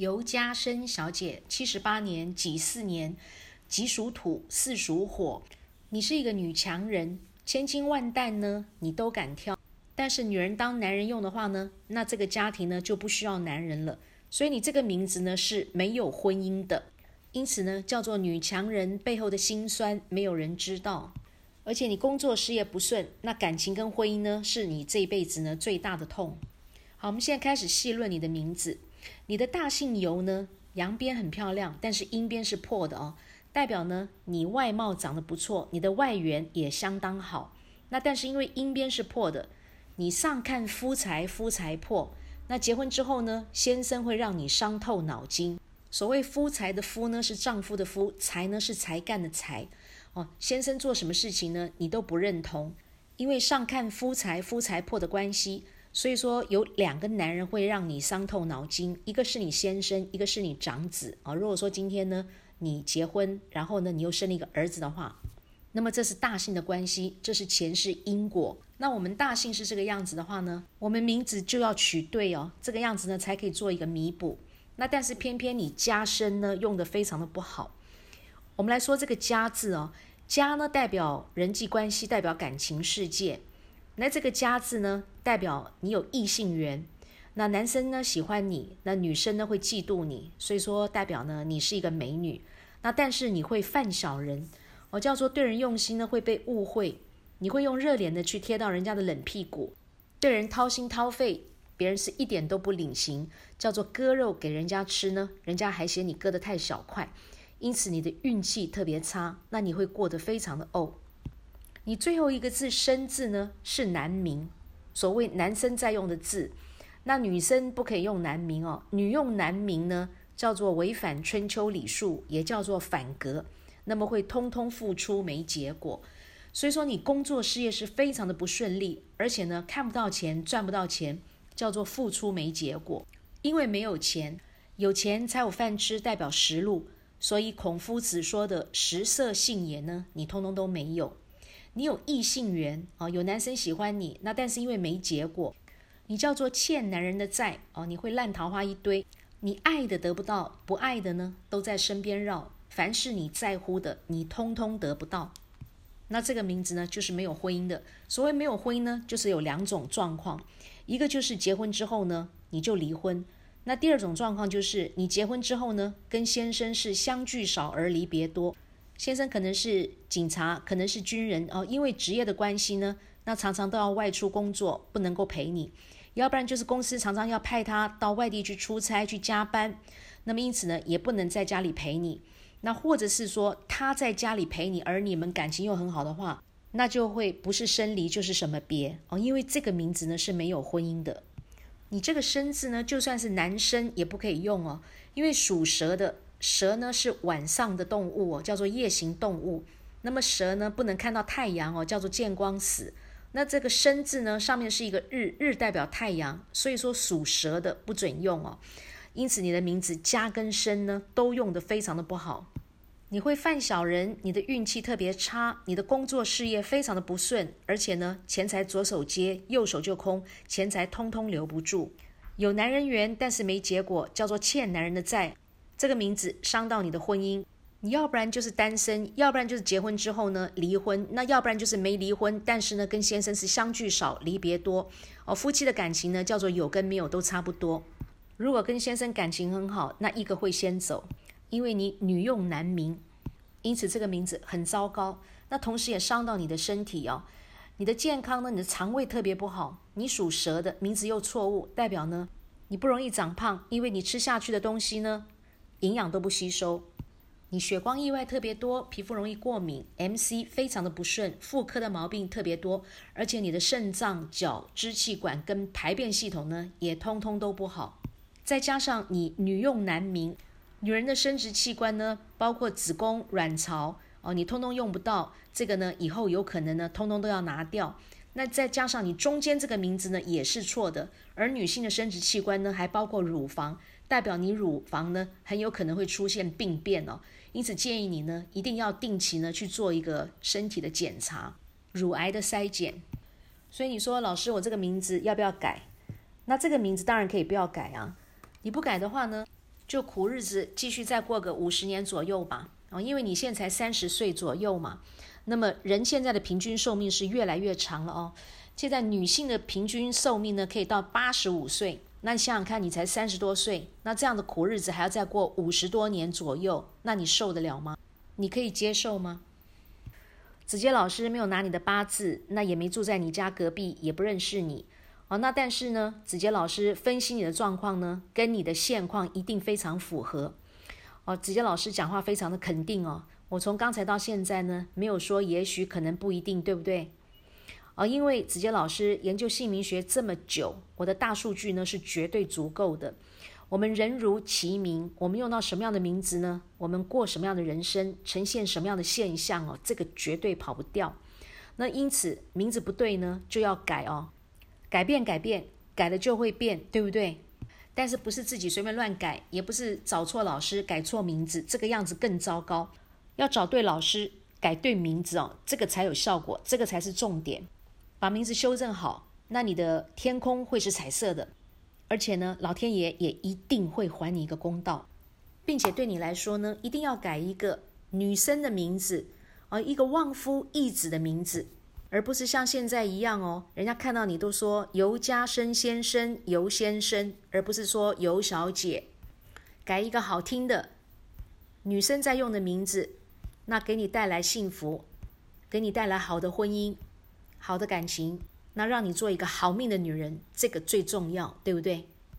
尤家生小姐，七十八年己巳年，己属土，巳属火。你是一个女强人，千金万担呢，你都敢挑。但是女人当男人用的话呢，那这个家庭呢就不需要男人了。所以你这个名字呢是没有婚姻的，因此呢叫做女强人背后的辛酸没有人知道。而且你工作事业不顺，那感情跟婚姻呢是你这一辈子呢最大的痛。好，我们现在开始细论你的名字。你的大姓尤呢，阳边很漂亮，但是阴边是破的哦，代表呢你外貌长得不错，你的外缘也相当好。那但是因为阴边是破的，你上看夫财，夫财破。那结婚之后呢，先生会让你伤透脑筋。所谓夫财的夫呢，是丈夫的夫；财呢是才干的才。哦，先生做什么事情呢，你都不认同，因为上看夫财，夫财破的关系。所以说有两个男人会让你伤透脑筋，一个是你先生，一个是你长子啊。如果说今天呢你结婚，然后呢你又生了一个儿子的话，那么这是大姓的关系，这是前世因果。那我们大姓是这个样子的话呢，我们名字就要取对哦，这个样子呢才可以做一个弥补。那但是偏偏你家生呢用的非常的不好。我们来说这个家字哦，家呢代表人际关系，代表感情世界。那这个家字呢，代表你有异性缘，那男生呢喜欢你，那女生呢会嫉妒你，所以说代表呢你是一个美女。那但是你会犯小人，我叫做对人用心呢会被误会，你会用热脸的去贴到人家的冷屁股，对人掏心掏肺，别人是一点都不领情，叫做割肉给人家吃呢，人家还嫌你割得太小块，因此你的运气特别差，那你会过得非常的怄。你最后一个字“生”字呢，是男名，所谓男生在用的字，那女生不可以用男名哦。女用男名呢，叫做违反春秋礼数，也叫做反格，那么会通通付出没结果。所以说你工作事业是非常的不顺利，而且呢看不到钱，赚不到钱，叫做付出没结果。因为没有钱，有钱才有饭吃，代表食禄。所以孔夫子说的食色性也呢，你通通都没有。你有异性缘啊，有男生喜欢你，那但是因为没结果，你叫做欠男人的债哦，你会烂桃花一堆，你爱的得不到，不爱的呢都在身边绕，凡是你在乎的，你通通得不到。那这个名字呢，就是没有婚姻的。所谓没有婚姻呢，就是有两种状况，一个就是结婚之后呢，你就离婚；那第二种状况就是你结婚之后呢，跟先生是相聚少而离别多。先生可能是警察，可能是军人哦，因为职业的关系呢，那常常都要外出工作，不能够陪你；要不然就是公司常常要派他到外地去出差去加班，那么因此呢，也不能在家里陪你。那或者是说他在家里陪你，而你们感情又很好的话，那就会不是生离就是什么别哦，因为这个名字呢是没有婚姻的。你这个生字呢，就算是男生也不可以用哦，因为属蛇的。蛇呢是晚上的动物哦，叫做夜行动物。那么蛇呢不能看到太阳哦，叫做见光死。那这个生字呢上面是一个日，日代表太阳，所以说属蛇的不准用哦。因此你的名字加跟生呢都用的非常的不好。你会犯小人，你的运气特别差，你的工作事业非常的不顺，而且呢钱财左手接右手就空，钱财通通留不住。有男人缘，但是没结果，叫做欠男人的债。这个名字伤到你的婚姻，你要不然就是单身，要不然就是结婚之后呢离婚，那要不然就是没离婚，但是呢跟先生是相聚少离别多哦。夫妻的感情呢叫做有跟没有都差不多。如果跟先生感情很好，那一个会先走，因为你女用男名，因此这个名字很糟糕。那同时也伤到你的身体哦，你的健康呢，你的肠胃特别不好。你属蛇的名字又错误，代表呢你不容易长胖，因为你吃下去的东西呢。营养都不吸收，你血光意外特别多，皮肤容易过敏，MC 非常的不顺，妇科的毛病特别多，而且你的肾脏、脚、支气管跟排便系统呢也通通都不好。再加上你女用男名，女人的生殖器官呢，包括子宫、卵巢哦，你通通用不到，这个呢以后有可能呢通通都要拿掉。那再加上你中间这个名字呢也是错的，而女性的生殖器官呢还包括乳房。代表你乳房呢很有可能会出现病变哦，因此建议你呢一定要定期呢去做一个身体的检查，乳癌的筛检。所以你说老师，我这个名字要不要改？那这个名字当然可以不要改啊。你不改的话呢，就苦日子继续再过个五十年左右吧。哦，因为你现在才三十岁左右嘛，那么人现在的平均寿命是越来越长了哦。现在女性的平均寿命呢，可以到八十五岁。那你想想看，你才三十多岁，那这样的苦日子还要再过五十多年左右，那你受得了吗？你可以接受吗？子杰老师没有拿你的八字，那也没住在你家隔壁，也不认识你。哦，那但是呢，子杰老师分析你的状况呢，跟你的现况一定非常符合。哦，子杰老师讲话非常的肯定哦。我从刚才到现在呢，没有说也许、可能、不一定，对不对？哦，因为子杰老师研究姓名学这么久，我的大数据呢是绝对足够的。我们人如其名，我们用到什么样的名字呢？我们过什么样的人生，呈现什么样的现象哦？这个绝对跑不掉。那因此名字不对呢，就要改哦。改变，改变，改了就会变，对不对？但是不是自己随便乱改，也不是找错老师改错名字，这个样子更糟糕。要找对老师，改对名字哦，这个才有效果，这个才是重点。把名字修正好，那你的天空会是彩色的，而且呢，老天爷也一定会还你一个公道，并且对你来说呢，一定要改一个女生的名字，啊，一个望夫义子的名字。而不是像现在一样哦，人家看到你都说尤家生先生、尤先生，而不是说尤小姐。改一个好听的女生在用的名字，那给你带来幸福，给你带来好的婚姻、好的感情，那让你做一个好命的女人，这个最重要，对不对？